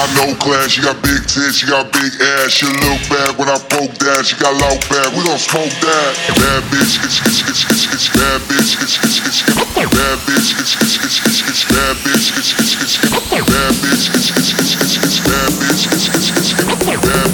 got no class, she got big tits, she got big ass. She look bad when I poke that, she got loud back. We gon' smoke that. Bad bitch, bitch, bitch, bitch, bitch, bitch. Bad bitch, bitch, bitch, bitch, bitch. Bad bitch, bitch, bitch, bitch, bitch, bitch. Bad bitch, bitch, bitch, bitch, bitch. Bad bitch, bitch, bitch, bitch, bitch. Bad bitch, bitch, bitch, bitch, bitch. Bad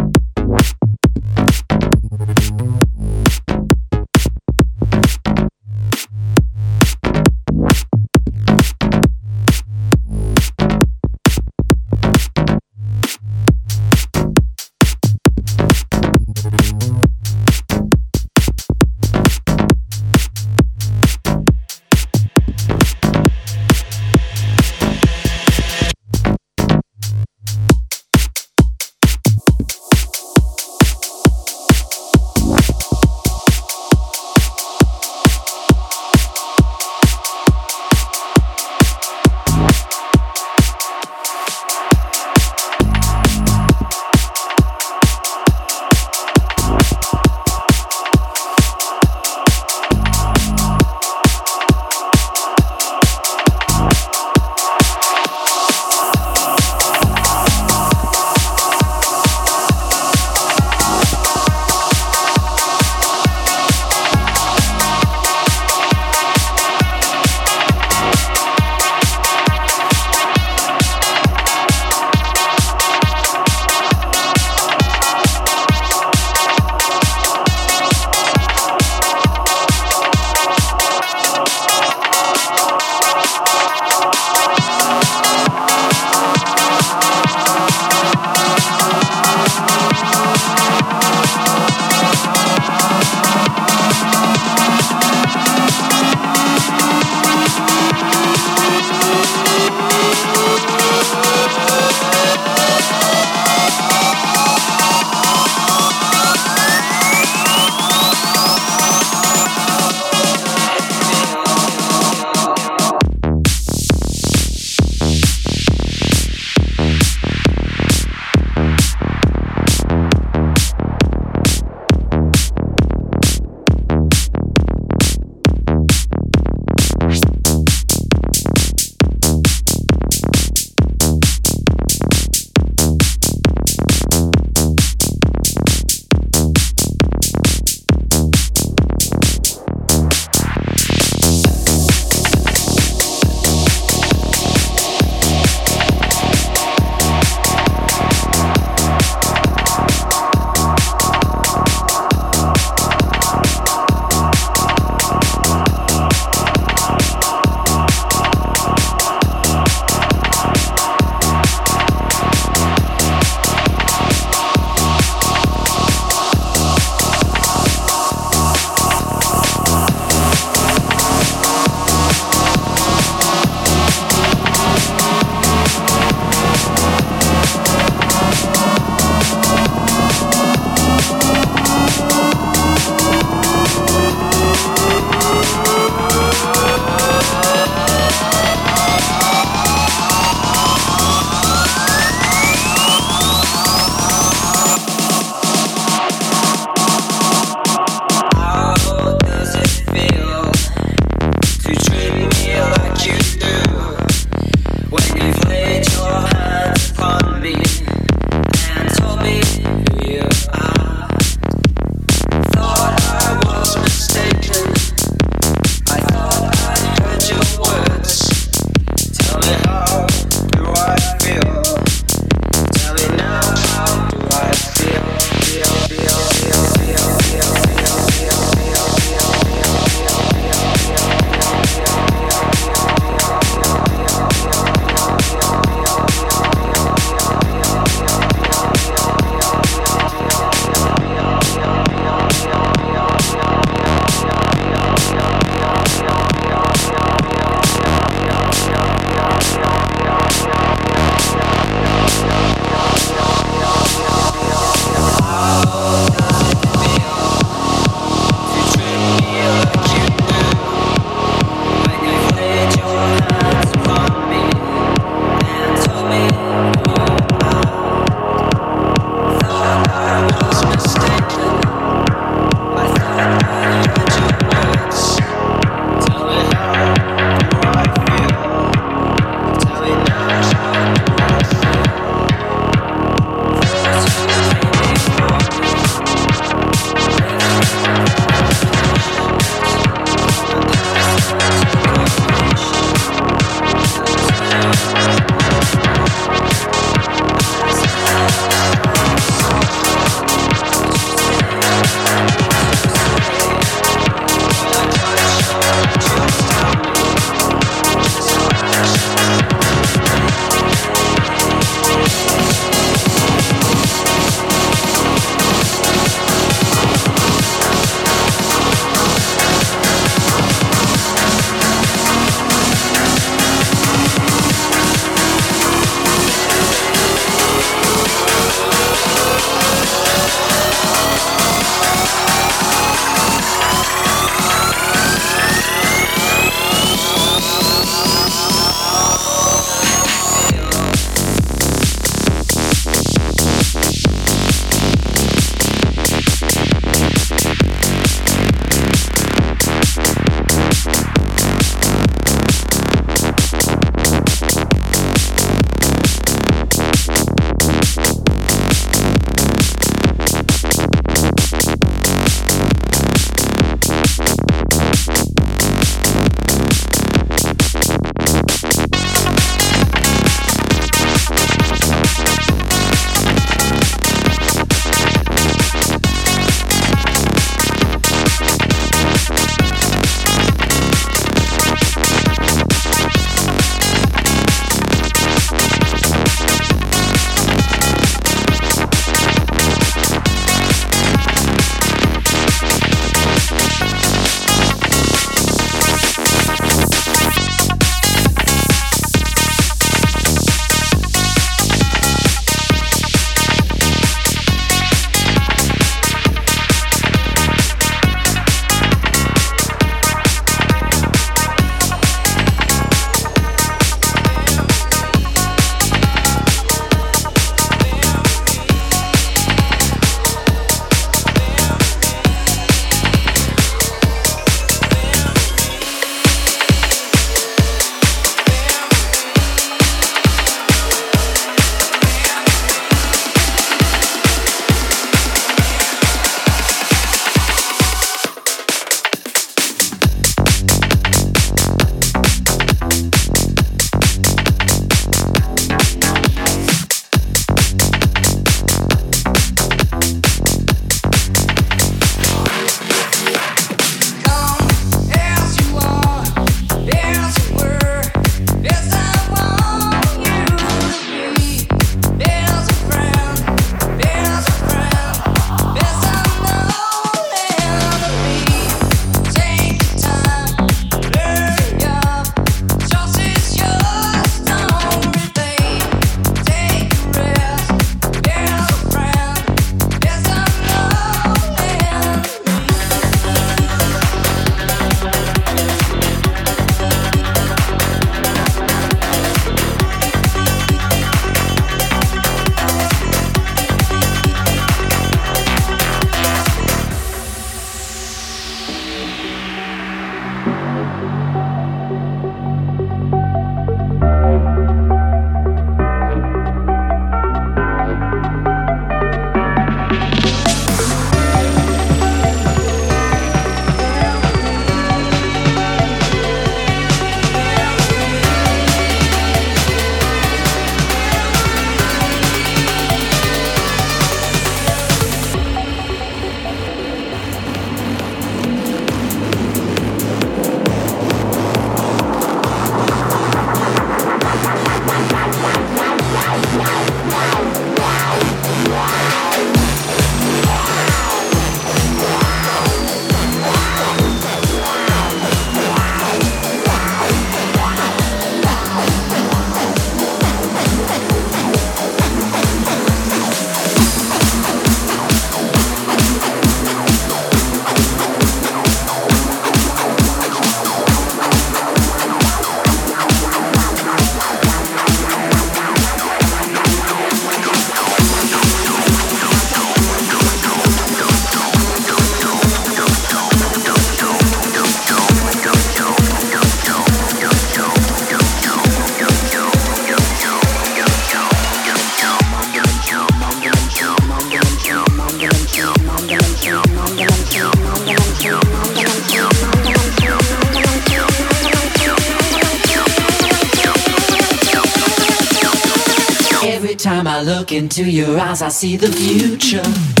time I look into your eyes, I see the future.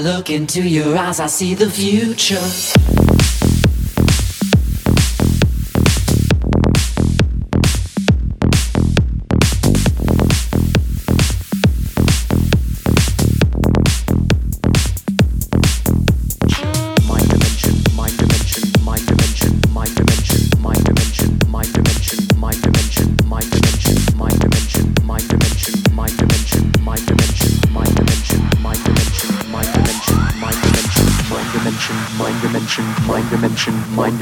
Look into your eyes, I see the future.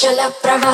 ಜಲಪ್ರಭಾ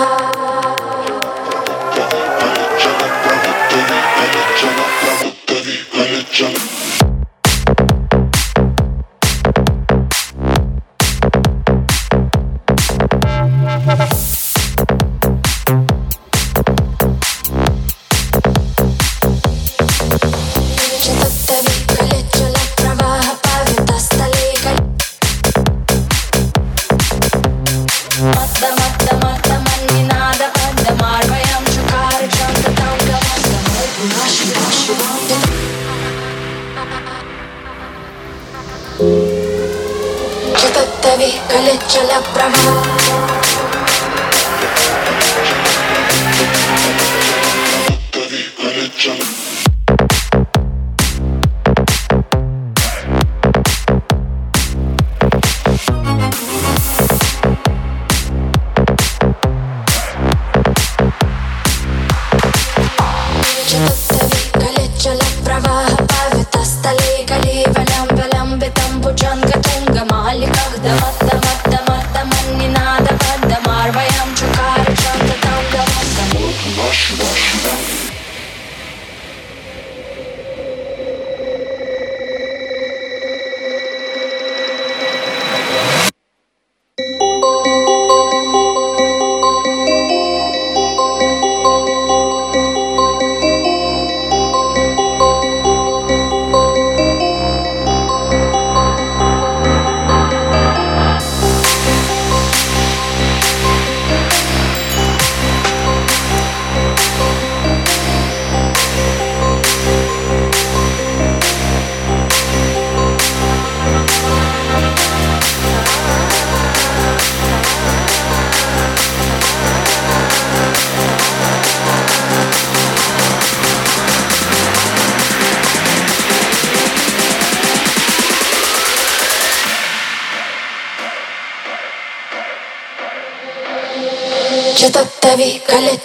Упали, когда вода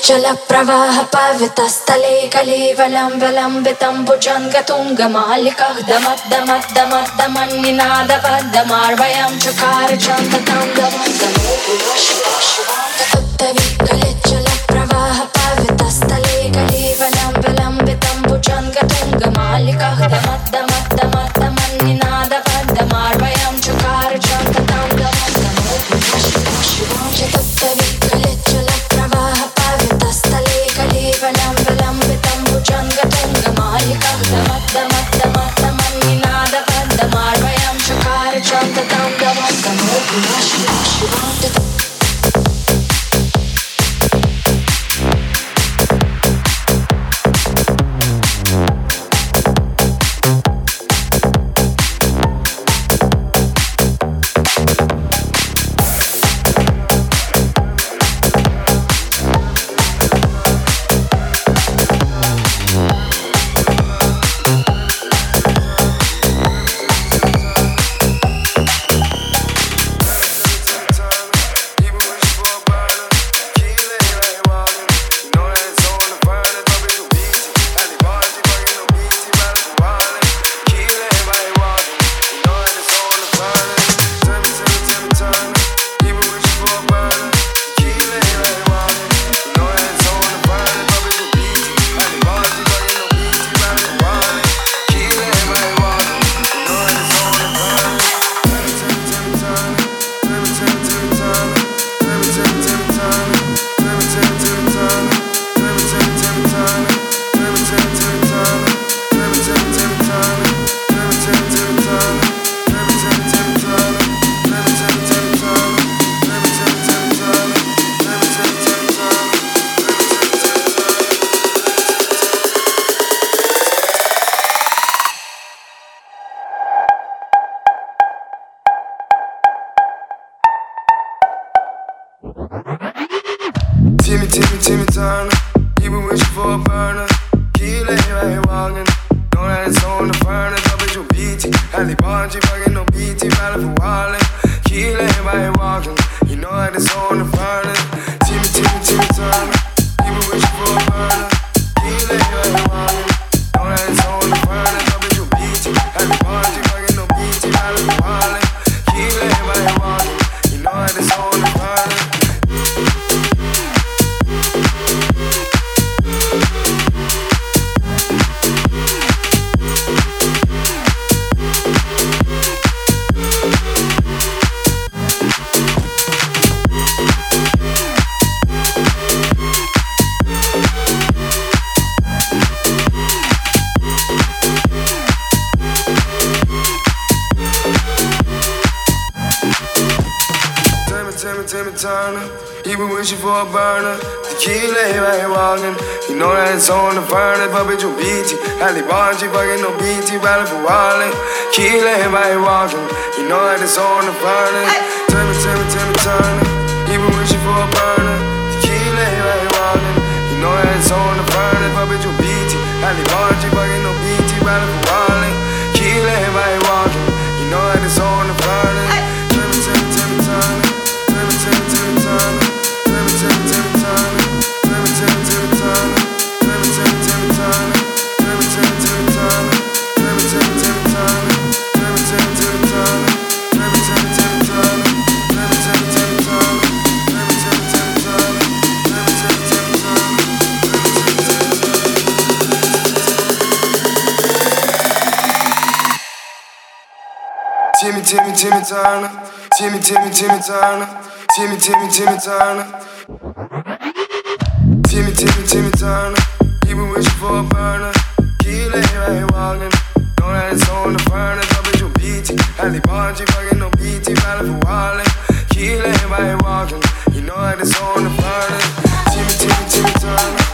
जलप्रवाह पवितस्तले कले वलं बलम्बि तम्बुजङ्गतुङ्गमालिकादमद्दमद्दमद्दमन्निनादमार्वयां चुकार Timmy, Timmy Turner. He been wishing for a burner. Tequila, he right walking. You know that it's on the furnace, but bitch, you BT. Ali Bonji, fucking no BT, valid for wallet. Keela, he right walking. You know that it's on the furnace. Timmy, Timmy, Timmy Turner. He been wishing for a burner. Tequila, he right walking. You know that it's on the furnace, but bitch, you BT. Ali Bonji, fucking no BT, valid for wallet. Keela, he right Timmy, Timmy, Turner. Timmy, Timmy, Timmy Turner. Timmy, Timmy, Timmy Turner. Timmy, Timmy, Timmy Turner. He been wishing for a burner. Keep letting right walking. Know that it's on the at your BT. Ali Bonji, fucking no BT. Valid for wallet. Keep letting right walking. You know that it's on the furnace. Timmy, Timmy, Timmy Turner.